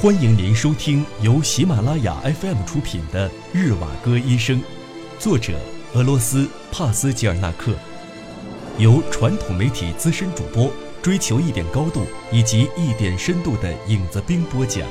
欢迎您收听由喜马拉雅 FM 出品的《日瓦戈医生》，作者俄罗斯帕斯吉尔纳克，由传统媒体资深主播追求一点高度以及一点深度的影子兵播讲。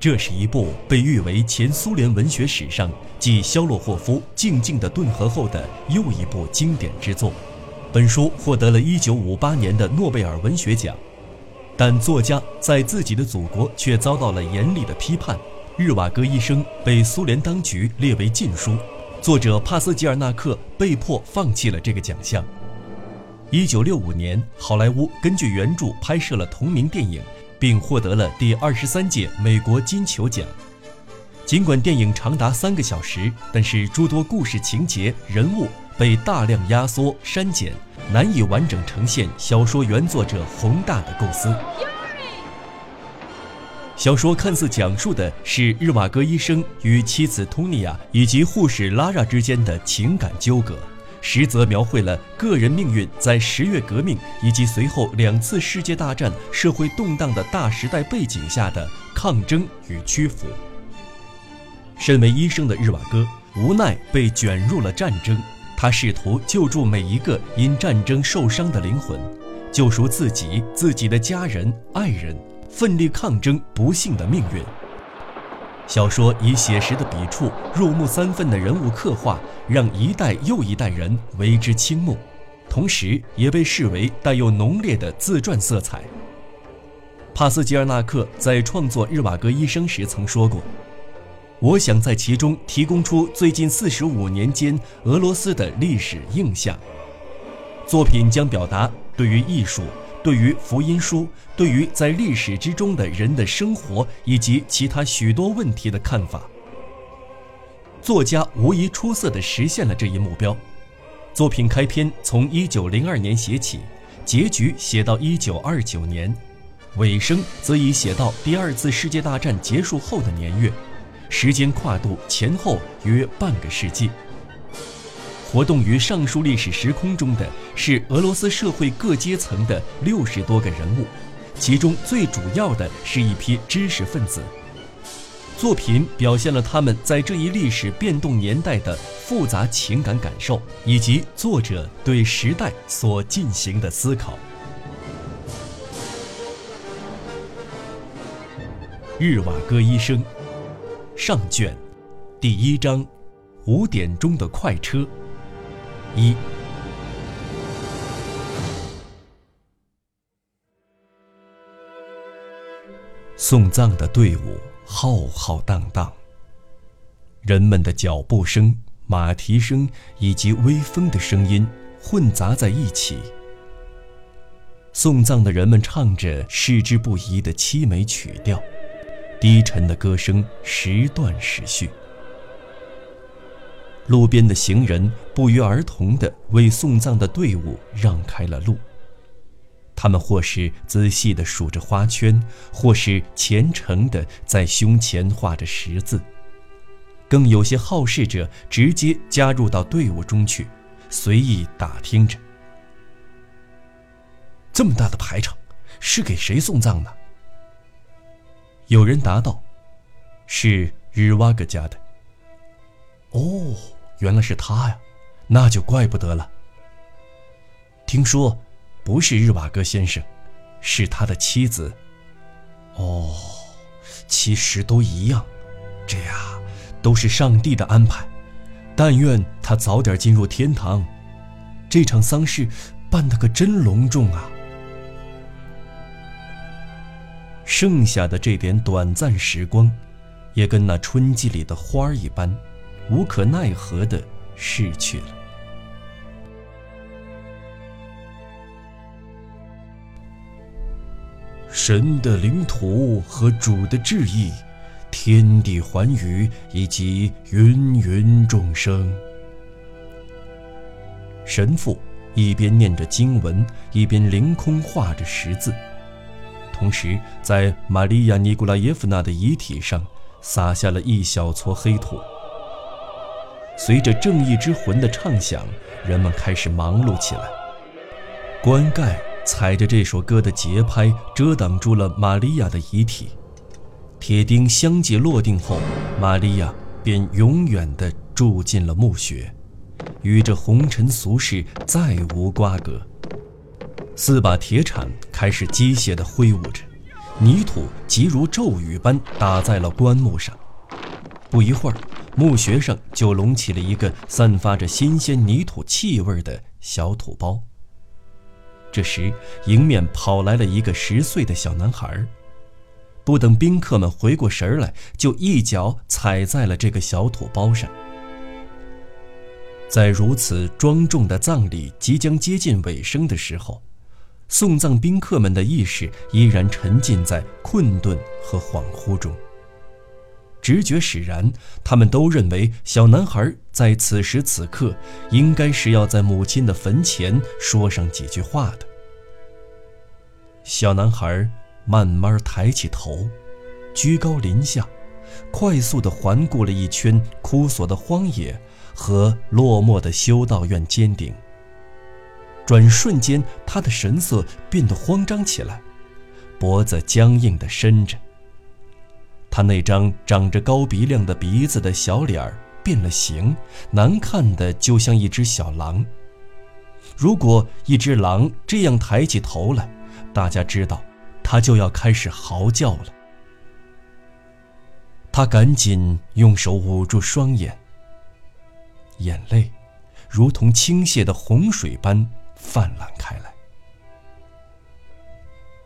这是一部被誉为前苏联文学史上继肖洛霍夫《静静的顿河》后的又一部经典之作。本书获得了1958年的诺贝尔文学奖，但作家在自己的祖国却遭到了严厉的批判。《日瓦戈医生》被苏联当局列为禁书，作者帕斯吉尔纳克被迫放弃了这个奖项。1965年，好莱坞根据原著拍摄了同名电影。并获得了第二十三届美国金球奖。尽管电影长达三个小时，但是诸多故事情节、人物被大量压缩删减，难以完整呈现小说原作者宏大的构思。小说看似讲述的是日瓦戈医生与妻子托尼亚以及护士拉拉之间的情感纠葛。实则描绘了个人命运在十月革命以及随后两次世界大战社会动荡的大时代背景下的抗争与屈服。身为医生的日瓦戈无奈被卷入了战争，他试图救助每一个因战争受伤的灵魂，救赎自己、自己的家人、爱人，奋力抗争不幸的命运。小说以写实的笔触、入木三分的人物刻画，让一代又一代人为之倾慕，同时也被视为带有浓烈的自传色彩。帕斯吉尔纳克在创作《日瓦戈医生》时曾说过：“我想在其中提供出最近四十五年间俄罗斯的历史印象。作品将表达对于艺术。”对于福音书，对于在历史之中的人的生活以及其他许多问题的看法，作家无疑出色地实现了这一目标。作品开篇从1902年写起，结局写到1929年，尾声则已写到第二次世界大战结束后的年月，时间跨度前后约半个世纪。活动于上述历史时空中的是俄罗斯社会各阶层的六十多个人物，其中最主要的是一批知识分子。作品表现了他们在这一历史变动年代的复杂情感感受，以及作者对时代所进行的思考。日瓦戈医生，上卷，第一章，五点钟的快车。一送葬的队伍浩浩荡荡，人们的脚步声、马蹄声以及微风的声音混杂在一起。送葬的人们唱着矢志不移的凄美曲调，低沉的歌声时断时续。路边的行人不约而同地为送葬的队伍让开了路。他们或是仔细地数着花圈，或是虔诚地在胸前画着十字，更有些好事者直接加入到队伍中去，随意打听着：这么大的排场，是给谁送葬呢？有人答道：“是日瓦格家的。”哦。原来是他呀，那就怪不得了。听说不是日瓦戈先生，是他的妻子。哦，其实都一样，这呀都是上帝的安排。但愿他早点进入天堂。这场丧事办得可真隆重啊！剩下的这点短暂时光，也跟那春季里的花儿一般。无可奈何的逝去了。神的领土和主的旨意，天地寰宇以及芸芸众生。神父一边念着经文，一边凌空画着十字，同时在玛利亚·尼古拉耶夫娜的遗体上撒下了一小撮黑土。随着正义之魂的唱响，人们开始忙碌起来。棺盖踩着这首歌的节拍，遮挡住了玛利亚的遗体。铁钉相继落定后，玛利亚便永远地住进了墓穴，与这红尘俗世再无瓜葛。四把铁铲开始机械地挥舞着，泥土即如骤雨般打在了棺木上。不一会儿，墓穴上就隆起了一个散发着新鲜泥土气味的小土包。这时，迎面跑来了一个十岁的小男孩。不等宾客们回过神来，就一脚踩在了这个小土包上。在如此庄重的葬礼即将接近尾声的时候，送葬宾客们的意识依然沉浸在困顿和恍惚中。直觉使然，他们都认为小男孩在此时此刻应该是要在母亲的坟前说上几句话的。小男孩。慢慢抬起头，居高临下，快速地环顾了一圈枯索的荒野和落寞的修道院尖顶。转瞬间，他的神色变得慌张起来，脖子僵硬地伸着。他那张长着高鼻梁的鼻子的小脸儿变了形，难看的就像一只小狼。如果一只狼这样抬起头来，大家知道。他就要开始嚎叫了。他赶紧用手捂住双眼，眼泪如同倾泻的洪水般泛滥开来。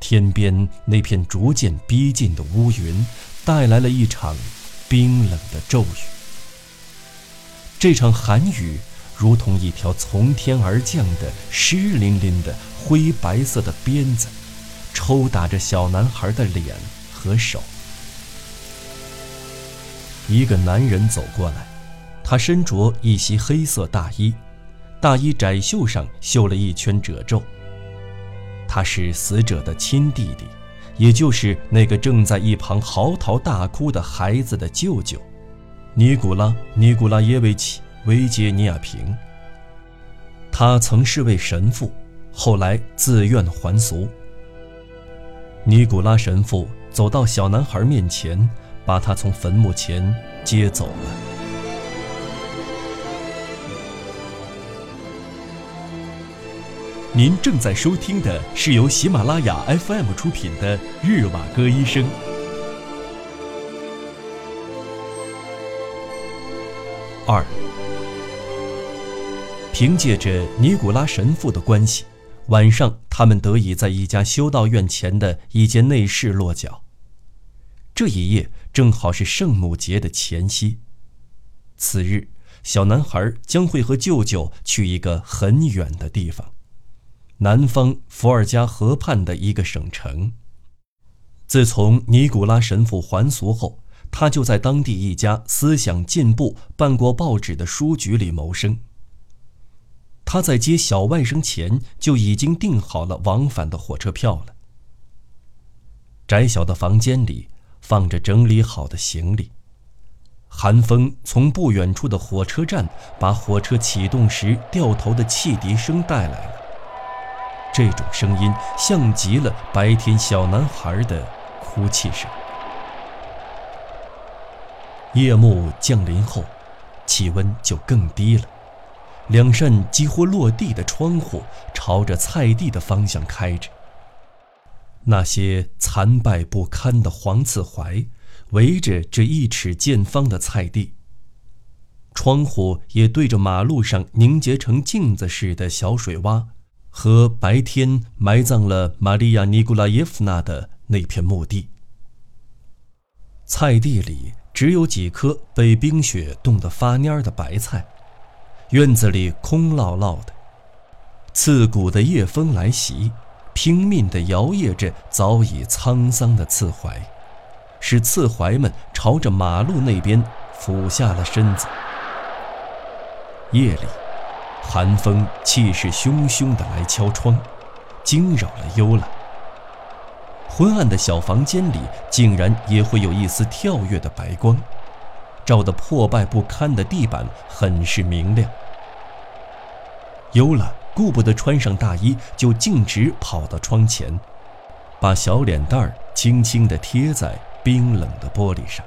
天边那片逐渐逼近的乌云，带来了一场冰冷的骤雨。这场寒雨如同一条从天而降的湿淋淋的灰白色的鞭子。抽打着小男孩的脸和手。一个男人走过来，他身着一袭黑色大衣，大衣窄袖上绣了一圈褶皱。他是死者的亲弟弟，也就是那个正在一旁嚎啕大哭的孩子的舅舅，尼古拉·尼古拉耶维奇·维杰尼亚平。他曾是位神父，后来自愿还俗。尼古拉神父走到小男孩面前，把他从坟墓前接走了。您正在收听的是由喜马拉雅 FM 出品的《日瓦戈医生》。二，凭借着尼古拉神父的关系。晚上，他们得以在一家修道院前的一间内室落脚。这一夜正好是圣母节的前夕。次日，小男孩将会和舅舅去一个很远的地方——南方伏尔加河畔的一个省城。自从尼古拉神父还俗后，他就在当地一家思想进步、办过报纸的书局里谋生。他在接小外甥前就已经订好了往返的火车票了。窄小的房间里放着整理好的行李，寒风从不远处的火车站把火车启动时掉头的汽笛声带来了。这种声音像极了白天小男孩的哭泣声。夜幕降临后，气温就更低了。两扇几乎落地的窗户朝着菜地的方向开着。那些残败不堪的黄刺槐围着这一尺见方的菜地。窗户也对着马路上凝结成镜子似的小水洼，和白天埋葬了玛利亚·尼古拉耶夫娜的那片墓地。菜地里只有几棵被冰雪冻得发蔫的白菜。院子里空落落的，刺骨的夜风来袭，拼命地摇曳着早已沧桑的刺槐，使刺槐们朝着马路那边俯下了身子。夜里，寒风气势汹汹地来敲窗，惊扰了优拉。昏暗的小房间里，竟然也会有一丝跳跃的白光，照得破败不堪的地板很是明亮。优拉顾不得穿上大衣，就径直跑到窗前，把小脸蛋儿轻轻地贴在冰冷的玻璃上。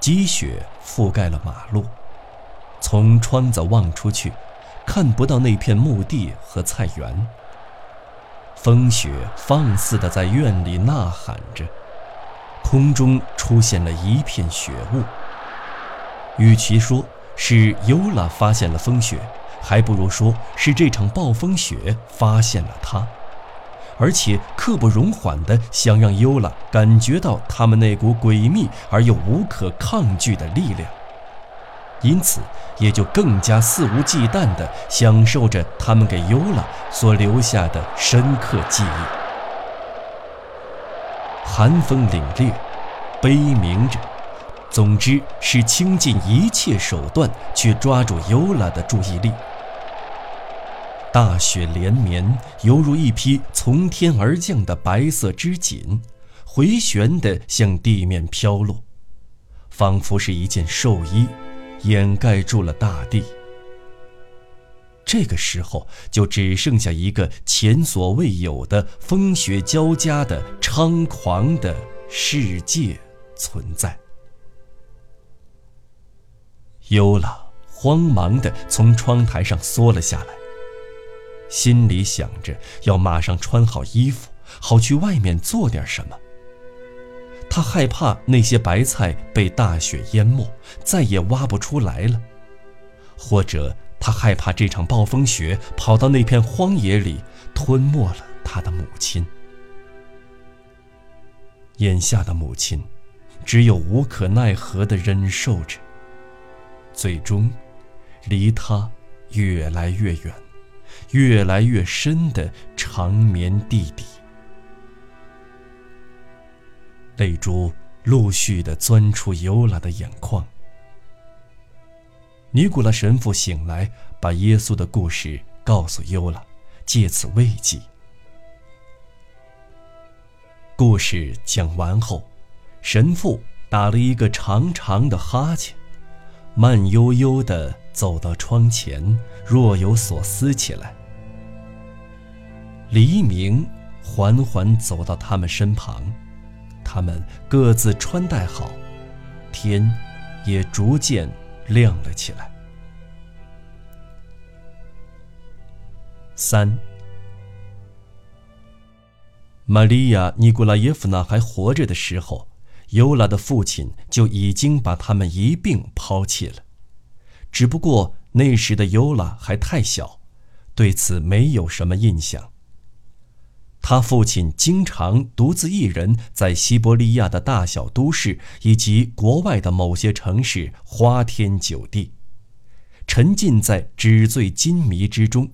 积雪覆盖了马路，从窗子望出去，看不到那片墓地和菜园。风雪放肆地在院里呐喊着，空中出现了一片雪雾。与其说是尤拉发现了风雪，还不如说是这场暴风雪发现了他，而且刻不容缓地想让尤拉感觉到他们那股诡秘而又无可抗拒的力量。因此，也就更加肆无忌惮地享受着他们给尤拉所留下的深刻记忆。寒风凛冽，悲鸣着，总之是倾尽一切手段去抓住尤拉的注意力。大雪连绵，犹如一匹从天而降的白色织锦，回旋地向地面飘落，仿佛是一件寿衣。掩盖住了大地。这个时候，就只剩下一个前所未有的风雪交加的猖狂的世界存在。尤拉慌忙地从窗台上缩了下来，心里想着要马上穿好衣服，好去外面做点什么。他害怕那些白菜被大雪淹没，再也挖不出来了；或者他害怕这场暴风雪跑到那片荒野里，吞没了他的母亲。眼下的母亲，只有无可奈何地忍受着，最终，离他越来越远，越来越深的长眠地底。泪珠陆续的钻出尤拉的眼眶。尼古拉神父醒来，把耶稣的故事告诉尤拉，借此慰藉。故事讲完后，神父打了一个长长的哈欠，慢悠悠的走到窗前，若有所思起来。黎明缓缓走到他们身旁。他们各自穿戴好，天也逐渐亮了起来。三，玛利亚·尼古拉耶夫娜还活着的时候，尤拉的父亲就已经把他们一并抛弃了。只不过那时的尤拉还太小，对此没有什么印象。他父亲经常独自一人在西伯利亚的大小都市以及国外的某些城市花天酒地，沉浸在纸醉金迷之中，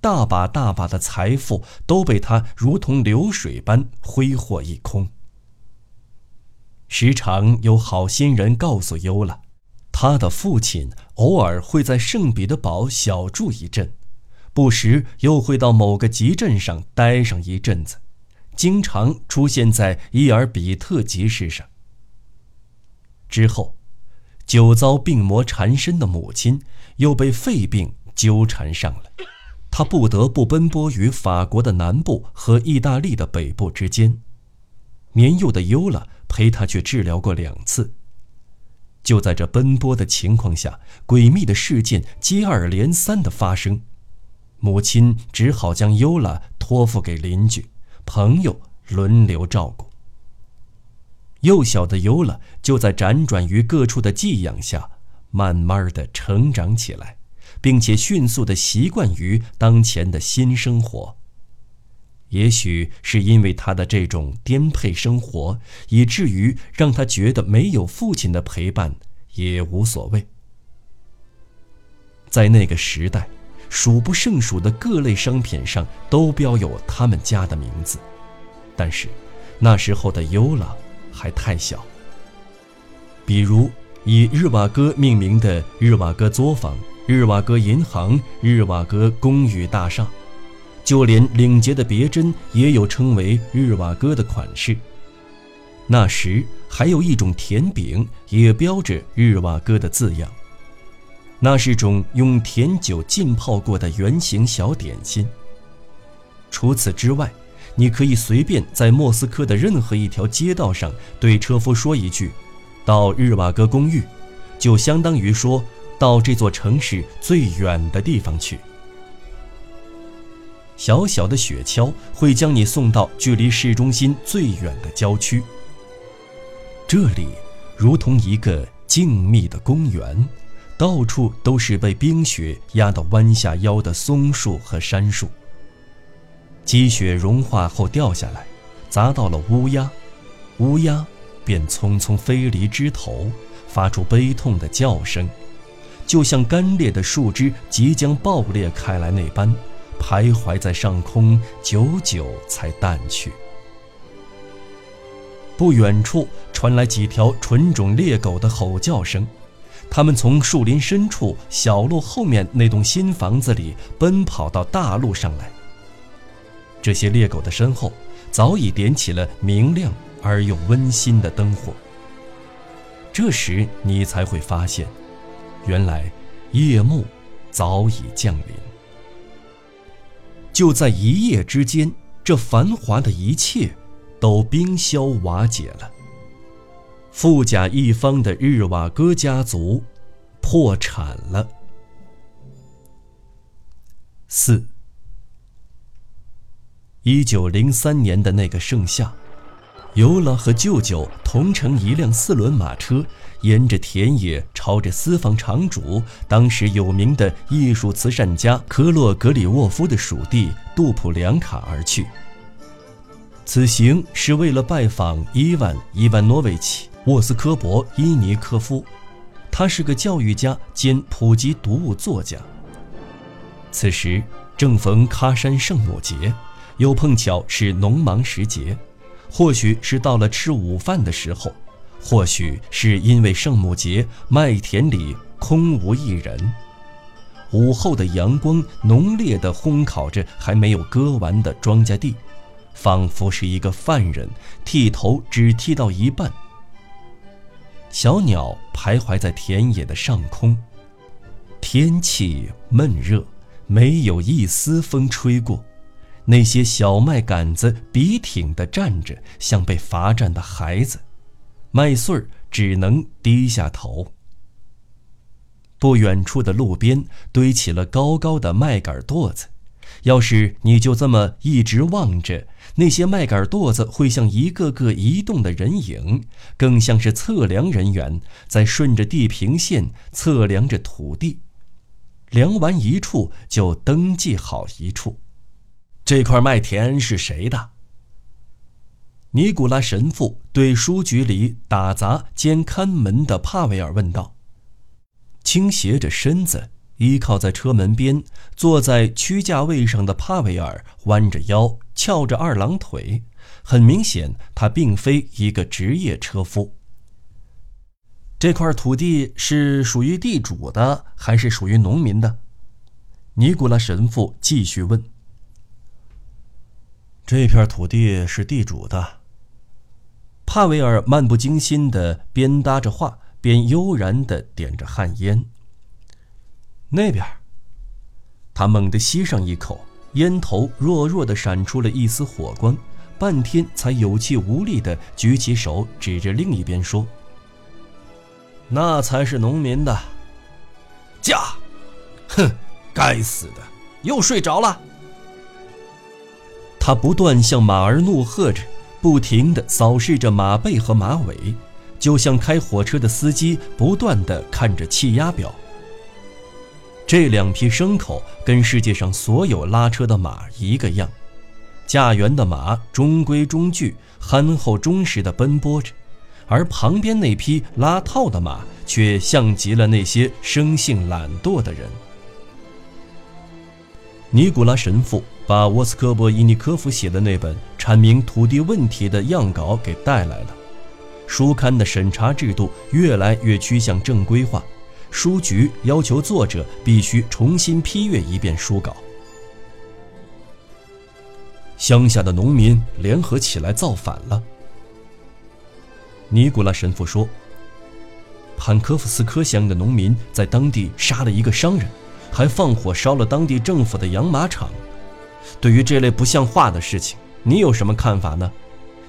大把大把的财富都被他如同流水般挥霍一空。时常有好心人告诉尤拉，他的父亲偶尔会在圣彼得堡小住一阵。不时又会到某个集镇上待上一阵子，经常出现在伊尔比特集市上。之后，久遭病魔缠身的母亲又被肺病纠缠上了，他不得不奔波于法国的南部和意大利的北部之间。年幼的尤拉陪他去治疗过两次。就在这奔波的情况下，诡秘的事件接二连三的发生。母亲只好将尤拉托付给邻居、朋友轮流照顾。幼小的尤拉就在辗转于各处的寄养下，慢慢的成长起来，并且迅速的习惯于当前的新生活。也许是因为他的这种颠沛生活，以至于让他觉得没有父亲的陪伴也无所谓。在那个时代。数不胜数的各类商品上都标有他们家的名字，但是那时候的尤拉还太小。比如以日瓦戈命名的日瓦戈作坊，日瓦戈银行、日瓦戈公寓大厦，就连领结的别针也有称为日瓦戈的款式。那时还有一种甜饼也标着日瓦戈的字样，那是种用甜酒浸泡过的圆形小点心。除此之外，你可以随便在莫斯科的任何一条街道上对车夫说一句：“到日瓦戈公寓”，就相当于说到这座城市最远的地方去。小小的雪橇会将你送到距离市中心最远的郊区。这里如同一个静谧的公园，到处都是被冰雪压得弯下腰的松树和杉树。积雪融化后掉下来，砸到了乌鸦，乌鸦便匆匆飞离枝头，发出悲痛的叫声，就像干裂的树枝即将爆裂开来那般，徘徊在上空，久久才淡去。不远处传来几条纯种猎狗的吼叫声，他们从树林深处小路后面那栋新房子里奔跑到大路上来。这些猎狗的身后，早已点起了明亮而又温馨的灯火。这时你才会发现，原来夜幕早已降临。就在一夜之间，这繁华的一切都冰消瓦解了。富甲一方的日瓦戈家族破产了。四。一九零三年的那个盛夏，尤拉和舅舅同乘一辆四轮马车，沿着田野朝着私房场主、当时有名的艺术慈善家科洛格里沃夫的属地杜普良卡而去。此行是为了拜访伊万·伊万诺维奇·沃斯科博伊尼科夫，他是个教育家兼普及读物作家。此时正逢喀山圣母节。又碰巧是农忙时节，或许是到了吃午饭的时候，或许是因为圣母节麦田里空无一人。午后的阳光浓烈地烘烤着还没有割完的庄稼地，仿佛是一个犯人剃头只剃到一半。小鸟徘徊在田野的上空，天气闷热，没有一丝风吹过。那些小麦杆子笔挺地站着，像被罚站的孩子，麦穗儿只能低下头。不远处的路边堆起了高高的麦秆垛子，要是你就这么一直望着，那些麦秆垛子会像一个个移动的人影，更像是测量人员在顺着地平线测量着土地，量完一处就登记好一处。这块麦田是谁的？尼古拉神父对书局里打杂兼看门的帕维尔问道。倾斜着身子，依靠在车门边，坐在屈架位上的帕维尔弯着腰，翘着二郎腿，很明显，他并非一个职业车夫。这块土地是属于地主的，还是属于农民的？尼古拉神父继续问。这片土地是地主的。帕维尔漫不经心地边搭着话，边悠然地点着旱烟。那边，他猛地吸上一口，烟头弱弱地闪出了一丝火光，半天才有气无力地举起手指着另一边说：“那才是农民的。”驾！哼，该死的，又睡着了。他不断向马儿怒喝着，不停地扫视着马背和马尾，就像开火车的司机不断地看着气压表。这两匹牲口跟世界上所有拉车的马一个样，驾辕的马中规中矩、憨厚忠实地奔波着，而旁边那匹拉套的马却像极了那些生性懒惰的人。尼古拉神父。把沃斯科波伊尼科夫写的那本阐明土地问题的样稿给带来了。书刊的审查制度越来越趋向正规化，书局要求作者必须重新批阅一遍书稿。乡下的农民联合起来造反了。尼古拉神父说：“潘科夫斯科乡的农民在当地杀了一个商人，还放火烧了当地政府的养马场。对于这类不像话的事情，你有什么看法呢？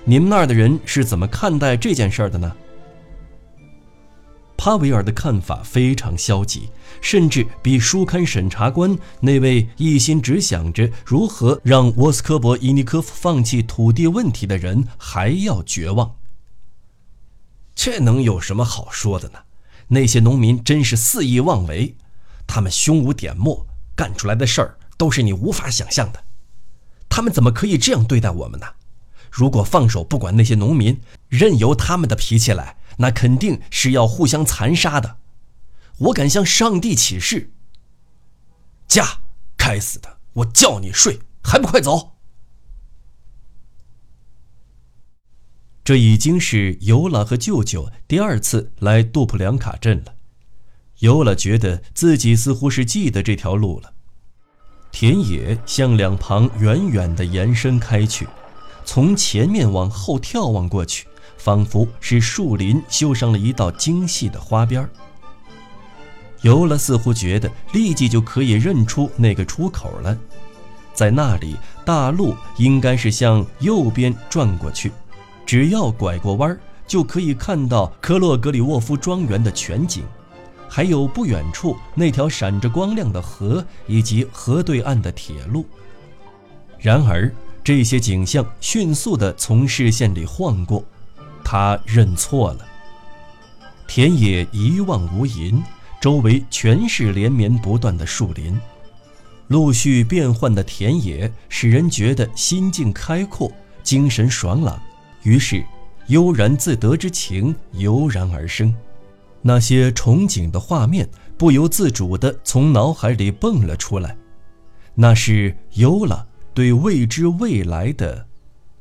你们那儿的人是怎么看待这件事的呢？”帕维尔的看法非常消极，甚至比书刊审查官那位一心只想着如何让沃斯科博伊尼科夫放弃土地问题的人还要绝望。这能有什么好说的呢？那些农民真是肆意妄为，他们胸无点墨，干出来的事儿都是你无法想象的。他们怎么可以这样对待我们呢？如果放手不管那些农民，任由他们的脾气来。那肯定是要互相残杀的，我敢向上帝起誓。驾，该死的，我叫你睡，还不快走！这已经是尤拉和舅舅第二次来杜普良卡镇了。尤拉觉得自己似乎是记得这条路了，田野向两旁远远的延伸开去，从前面往后眺望过去。仿佛是树林绣上了一道精细的花边尤拉似乎觉得立即就可以认出那个出口了，在那里，大路应该是向右边转过去，只要拐过弯儿就可以看到科洛格里沃夫庄园的全景，还有不远处那条闪着光亮的河以及河对岸的铁路。然而，这些景象迅速地从视线里晃过。他认错了。田野一望无垠，周围全是连绵不断的树林，陆续变换的田野使人觉得心境开阔，精神爽朗。于是，悠然自得之情油然而生，那些憧憬的画面不由自主地从脑海里蹦了出来。那是尤拉对未知未来的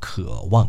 渴望。